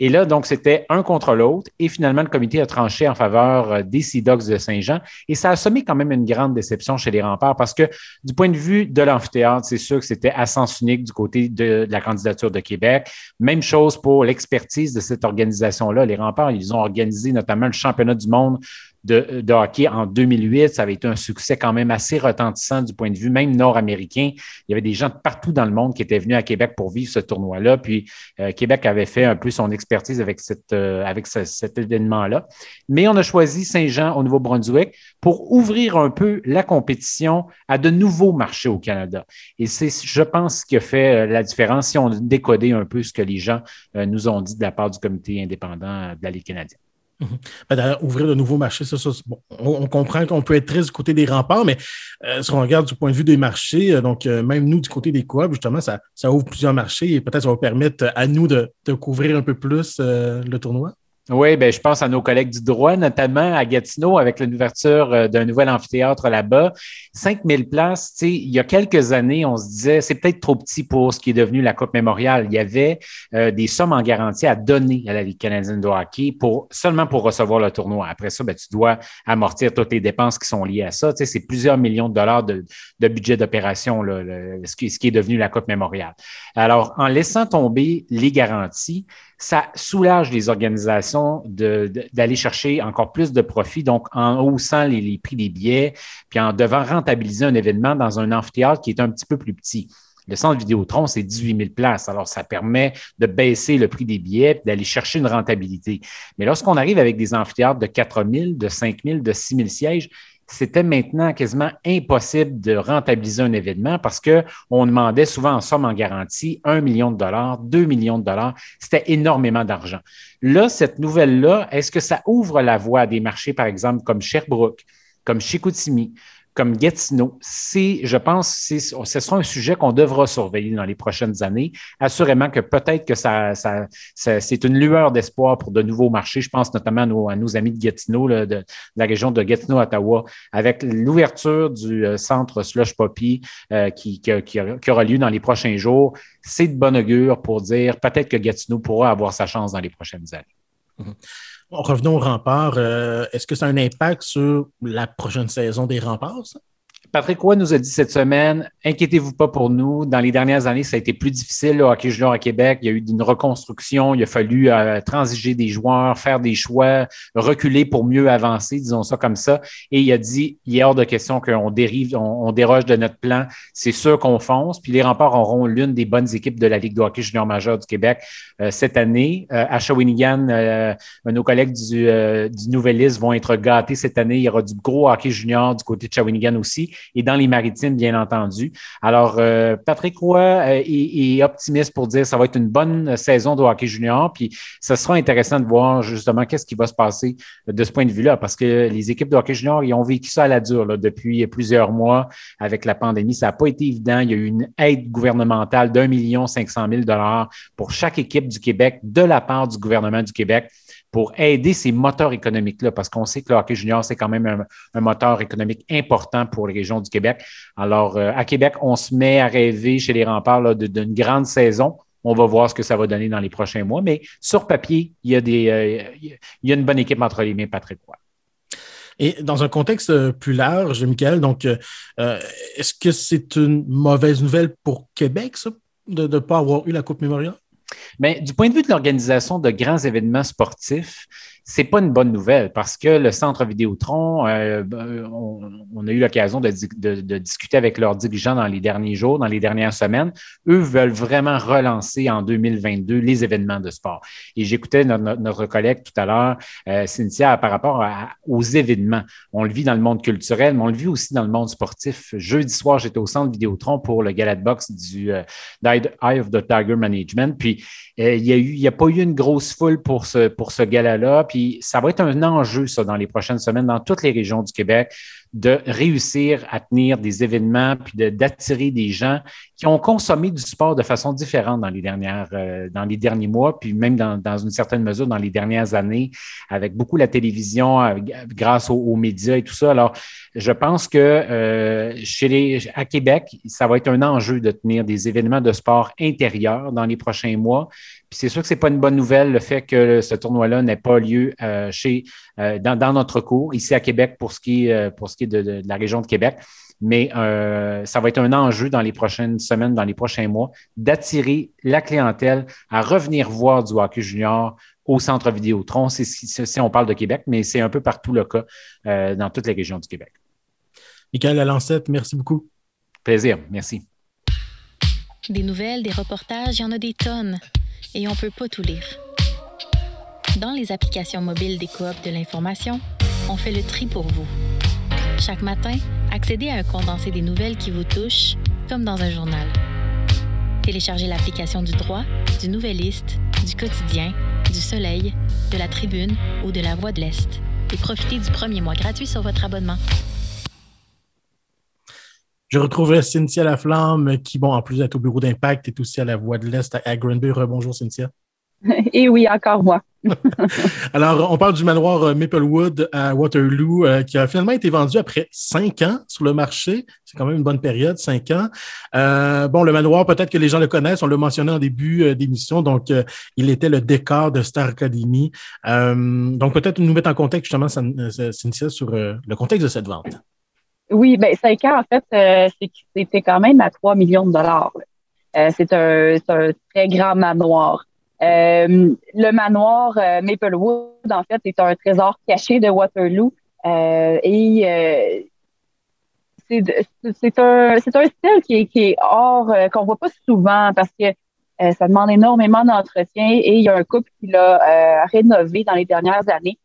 F: Et là, donc, c'était un contre l'autre. Et finalement, le comité a tranché en faveur euh, des Sea de Saint-Jean. Et ça a semé quand même une grande déception chez les remparts parce que du point de vue de l'amphithéâtre, c'est sûr que c'était à sens unique du côté de, la candidature de Québec. Même chose pour l'expertise de cette organisation-là. Les remparts, ils ont organisé notamment le championnat du monde de, hockey en 2008. Ça avait été un succès quand même assez retentissant du point de vue même nord-américain. Il y avait des gens de partout dans le monde qui étaient venus à Québec pour vivre ce tournoi-là. Puis euh, Québec avait fait un peu son expertise avec, cette, euh, avec cet événement-là. Mais on a choisi Saint-Jean au Nouveau-Brunswick pour ouvrir un peu la compétition à de nouveaux marchés au Canada. Et c'est, je pense, ce qui a fait euh, la différence si on décodait un peu ce que les gens nous ont dit de la part du comité indépendant de la Ligue canadienne.
E: Mhm. Ben, d'ailleurs, ouvrir de nouveaux marchés, ça, on, comprend qu'on peut être triste du côté des remparts, mais euh, si on regarde du point de vue des marchés, euh, donc euh, même nous, du côté des coops, justement, ça, ça ouvre plusieurs marchés et peut-être ça va permettre à nous de, de couvrir un peu plus le tournoi.
F: Oui, ben, je pense à nos collègues du droit, notamment à Gatineau, avec l'ouverture euh, d'un nouvel amphithéâtre là-bas. 5000 places, tu sais, il y a quelques années, on se disait, c'est peut-être trop petit pour ce qui est devenu la Coupe mémoriale. Il y avait euh, des sommes en garantie à donner à la Ligue canadienne de hockey pour, seulement pour recevoir le tournoi. Après ça, ben, tu dois amortir toutes les dépenses qui sont liées à ça. Tu sais, c'est plusieurs millions de dollars de, de budget d'opération, ce, ce qui est devenu la Coupe mémoriale. Alors, en laissant tomber les garanties, ça soulage les organisations d'aller chercher encore plus de profit, donc en haussant les, les, prix des billets, puis en devant rentabiliser un événement dans un amphithéâtre qui est un petit peu plus petit. Le centre Vidéotron, c'est 18 000 places. Alors, ça permet de baisser le prix des billets, d'aller chercher une rentabilité. Mais lorsqu'on arrive avec des amphithéâtres de 4 000, de 5 000, de 6 000 sièges, c'était maintenant quasiment impossible de rentabiliser un événement parce qu'on demandait souvent en somme en garantie 1 million de dollars, 2 millions de dollars. C'était énormément d'argent. Là, cette nouvelle-là, est-ce que ça ouvre la voie à des marchés, par exemple, comme Sherbrooke, comme Chicoutimi, comme Gatineau, c'est, je pense, c'est, ce sera un sujet qu'on devra surveiller dans les prochaines années. Assurément que peut-être que ça, ça, c'est une lueur d'espoir pour de nouveaux marchés. Je pense notamment à nos, amis de Gatineau, de, la région de Gatineau-Ottawa, avec l'ouverture du euh, centre Slush Poppy euh, qui, qui, qui, aura lieu dans les prochains jours. C'est de bon augure pour dire peut-être que Gatineau pourra avoir sa chance dans les prochaines années.
E: Mm-hmm. Revenons aux remparts. Euh, est-ce que ça a un impact sur la prochaine saison des remparts?
F: Patrick Roy nous a dit cette semaine, inquiétez-vous pas pour nous. Dans les dernières années, ça a été plus difficile, le hockey junior à Québec. Il y a eu une reconstruction. Il a fallu euh, transiger des joueurs, faire des choix, reculer pour mieux avancer, disons ça comme ça. Et il a dit, il est hors de question qu'on dérive, on, déroge de notre plan. C'est sûr qu'on fonce. Puis les remparts auront l'une des bonnes équipes de la Ligue de hockey junior majeur du Québec euh, cette année. Euh, à Shawinigan, nos collègues du, du Nouvelliste vont être gâtés cette année. Il y aura du gros hockey junior du côté de Shawinigan aussi et dans les maritimes, bien entendu. Alors, euh, Patrick Roy euh, est, optimiste pour dire que ça va être une bonne saison de hockey junior, puis ce sera intéressant de voir justement qu'est-ce qui va se passer de ce point de vue-là, parce que les équipes de hockey junior, ils ont vécu ça à la dure là, depuis plusieurs mois avec la pandémie. Ça n'a pas été évident. Il y a eu une aide gouvernementale d'un million cinq cent mille dollars pour chaque équipe du Québec de la part du gouvernement du Québec pour aider ces moteurs économiques-là, parce qu'on sait que le hockey junior, c'est quand même un, moteur économique important pour les régions du Québec. Alors, euh, à Québec, on se met à rêver chez les remparts d'une grande saison. On va voir ce que ça va donner dans les prochains mois. Mais sur papier, il y a, des, euh, il y a une bonne équipe entre les mains, Patrick Roy.
E: Et dans un contexte euh, plus large, Michael, donc, est-ce que c'est une mauvaise nouvelle pour Québec, ça, de ne pas avoir eu la Coupe Mémorial?
F: Mais du point de vue de l'organisation de grands événements sportifs, c'est pas une bonne nouvelle parce que le centre Vidéotron, euh, ben, on, a eu l'occasion de, discuter avec leurs dirigeants dans les derniers jours, dans les dernières semaines. Eux veulent vraiment relancer en 2022 les événements de sport. Et j'écoutais notre, collègue tout à l'heure, euh, Cynthia, par rapport aux événements. On le vit dans le monde culturel, mais on le vit aussi dans le monde sportif. Jeudi soir, j'étais au centre Vidéotron pour le gala de boxe du euh, Eye of the Tiger Management. Puis euh, il n'y a, eu, a pas eu une grosse foule pour ce, pour ce gala-là. Puis ça va être un enjeu, ça, dans les prochaines semaines, dans toutes les régions du Québec de réussir à tenir des événements puis d'attirer des gens qui ont consommé du sport de façon différente dans les dernières euh, dans les derniers mois puis même dans, dans, une certaine mesure dans les dernières années avec beaucoup la télévision euh, grâce aux, médias et tout ça. Alors je pense que euh, chez les à Québec ça va être un enjeu de tenir des événements de sport intérieurs dans les prochains mois. Puis c'est sûr que c'est pas une bonne nouvelle le fait que ce tournoi là n'ait pas lieu chez dans, dans, notre cours ici à Québec pour ce qui pour ce qui est de, la région de Québec. Mais euh, ça va être un enjeu dans les prochaines semaines, dans les prochains mois, d'attirer la clientèle à revenir voir du hockey junior au centre Vidéotron. C'est si on parle de Québec, mais c'est un peu partout le cas euh, dans toutes les régions du Québec.
E: Michael Lalancette, merci beaucoup.
F: Plaisir, merci.
L: Des nouvelles, des reportages, il y en a des tonnes et on ne peut pas tout lire. Dans les applications mobiles des coops de l'information, on fait le tri pour vous chaque matin, accédez à un condensé des nouvelles qui vous touchent, comme dans un journal. Téléchargez l'application du droit, du Nouvelliste, du quotidien, du Soleil, de la Tribune ou de la Voix de l'Est et profitez du premier mois gratuit sur votre abonnement.
E: Je retrouverai Cynthia Laflamme qui, bon, en plus d'être au bureau d'impact, est aussi à la Voix de l'Est à Granby. Bonjour Cynthia. <laughs>
J: Et oui, encore moi. <laughs>
E: Alors, on parle du manoir euh, Maplewood à Waterloo euh, qui a finalement été vendu après cinq ans sur le marché. C'est quand même une bonne période, cinq ans. Euh, bon, le manoir, peut-être que les gens le connaissent, on l'a mentionné en début d'émission, donc il était le décor de Star Academy. donc, peut-être nous mettre en contexte justement, Cynthia, sur le contexte de cette vente.
J: Oui, bien, cinq ans, en fait, c'était quand même à 3 millions de dollars. c'est un, un, très grand manoir. Le manoir Maplewood, en fait, est un trésor caché de Waterloo. et c'est un, style qui est, hors, qu'on voit pas souvent parce que ça demande énormément d'entretien et il y a un couple qui l'a rénové dans les dernières années.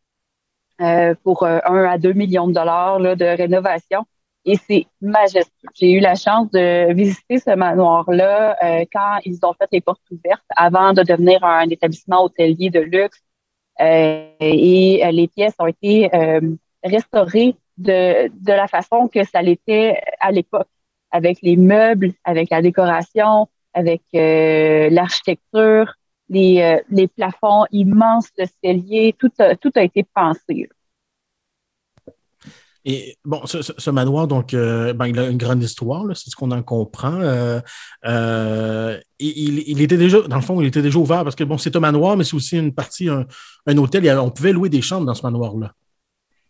J: Euh, pour euh, un à 2 millions de dollars de rénovation. Et c'est majestueux. J'ai eu la chance de visiter ce manoir-là euh, quand ils ont fait les portes ouvertes avant de devenir un établissement hôtelier de luxe. et les pièces ont été restaurées de, de la façon que ça l'était à l'époque, avec les meubles, avec la décoration, avec l'architecture les, euh, les plafonds immenses de cellier, tout a, tout a été pensé.
E: Et bon, ce, manoir, donc, euh, ben, il a une grande histoire, c'est ce qu'on en comprend. Euh, il, il, était déjà, dans le fond, il était déjà ouvert parce que bon, c'est un manoir, mais c'est aussi une partie, un, hôtel. on pouvait louer des chambres dans ce manoir-là.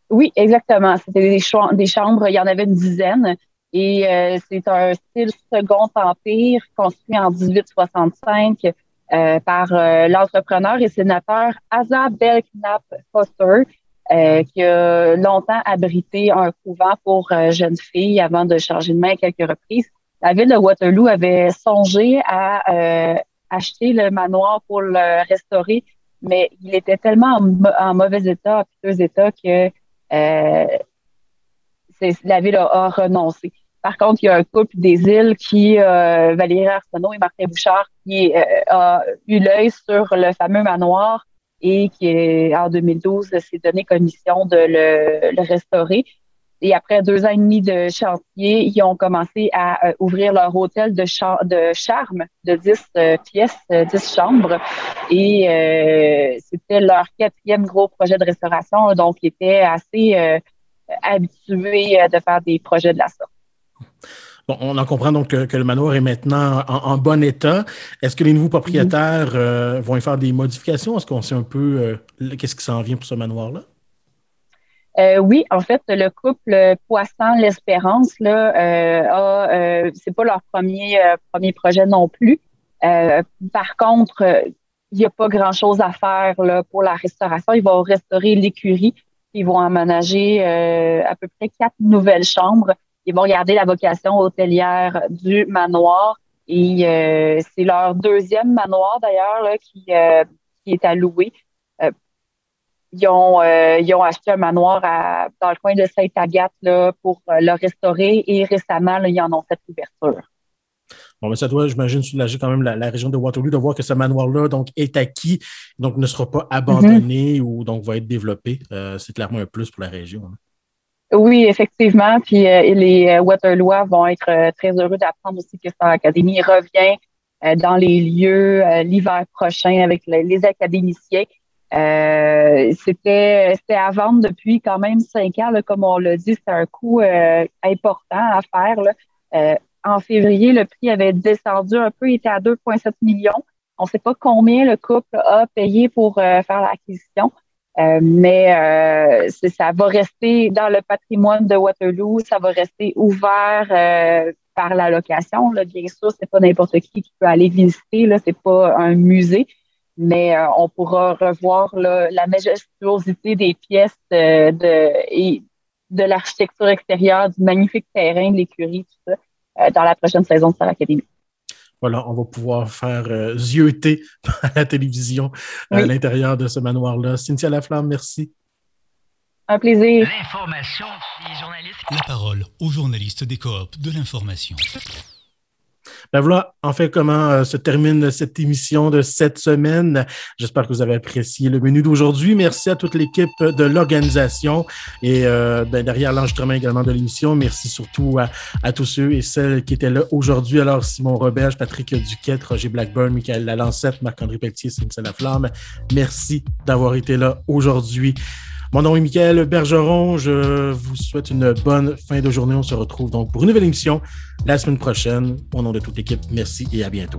J: Oui, exactement. C'était des, des, chambres, il y en avait une dizaine. Et c'est un style Second Empire construit en 1865 euh, par euh, l'entrepreneur et sénateur Asa Belknap Foster, euh, qui a longtemps abrité un couvent pour jeunes filles avant de changer de main à quelques reprises. La ville de Waterloo avait songé à acheter le manoir pour le restaurer, mais il était tellement en, mauvais état, en piteux état, que la ville a renoncé. Par contre, il y a un couple des îles qui, euh, Valérie Arsenault et Martin Bouchard, qui euh, a eu l'œil sur le fameux manoir et qui, en 2012, s'est donné commission de le, restaurer. Et après deux ans et demi de chantier, ils ont commencé à euh, ouvrir leur hôtel de, charme de 10 euh, pièces, 10 chambres. Et c'était leur quatrième gros projet de restauration, donc ils étaient assez habitués de faire des projets de la sorte
E: on en comprend donc que, le manoir est maintenant en, bon état. Est-ce que les nouveaux propriétaires euh, vont y faire des modifications? Est-ce qu'on sait un peu euh, qu'est-ce qui s'en vient pour ce manoir-là?
J: Euh, oui, en fait, le couple Poisson l'Espérance, là, c'est pas leur premier, premier projet non plus. par contre, il n'y a pas grand-chose à faire là, pour la restauration. Ils vont restaurer l'écurie. Ils vont aménager à peu près quatre nouvelles chambres ils vont regarder la vocation hôtelière du manoir. Et euh, c'est leur deuxième manoir d'ailleurs qui, euh, qui est à louer. Euh, ils, ont, ils ont acheté un manoir à, dans le coin de Sainte-Agathe pour le restaurer et récemment, ils en ont fait l'ouverture.
E: Bon, mais ça doit, j'imagine, soulager quand même la, région de Waterloo de voir que ce manoir-là donc, est acquis, donc ne sera pas abandonné mm-hmm. ou donc va être développé. c'est clairement un plus pour la région. Hein.
J: Oui, effectivement. Puis euh, les euh, Waterloo vont être euh, très heureux d'apprendre aussi que Star Academy revient dans les lieux l'hiver prochain avec les académiciens. c'était c'était à vendre depuis quand même cinq ans, comme on l'a dit, c'est un coût important à faire. Là. en février, le prix avait descendu un peu, il était à 2,7 millions. On ne sait pas combien le couple a payé pour faire l'acquisition. Euh, mais euh, ça va rester dans le patrimoine de Waterloo, ça va rester ouvert euh, par la location. Là. Bien sûr, c'est pas n'importe qui qui peut aller visiter, là, c'est pas un musée, mais on pourra revoir la majestuosité des pièces de, et de l'architecture extérieure, du magnifique terrain de l'écurie, tout ça, dans la prochaine saison de Star Academy
E: voilà, on va pouvoir faire euh, zioter <laughs> à la télévision à l'intérieur de ce manoir-là. Cynthia Laflamme, merci.
J: Un plaisir.
B: L'information des journalistes.
D: La parole aux journalistes des coops de l'information.
E: Ben voilà, en fait, comment euh, se termine cette émission de cette semaine. J'espère que vous avez apprécié le menu d'aujourd'hui. Merci à toute l'équipe de l'organisation et euh, ben, derrière l'enregistrement également de l'émission. Merci surtout à, tous ceux et celles qui étaient là aujourd'hui. Alors, Simon Roberge, Patrick Duquette, Roger Blackburn, Michael Lalancette, Marc-André Pelletier, Cynthia Laflamme. Merci d'avoir été là aujourd'hui. Mon nom est Michael Bergeron. Je vous souhaite une bonne fin de journée. On se retrouve donc pour une nouvelle émission la semaine prochaine. Au nom de toute l'équipe, merci et à bientôt.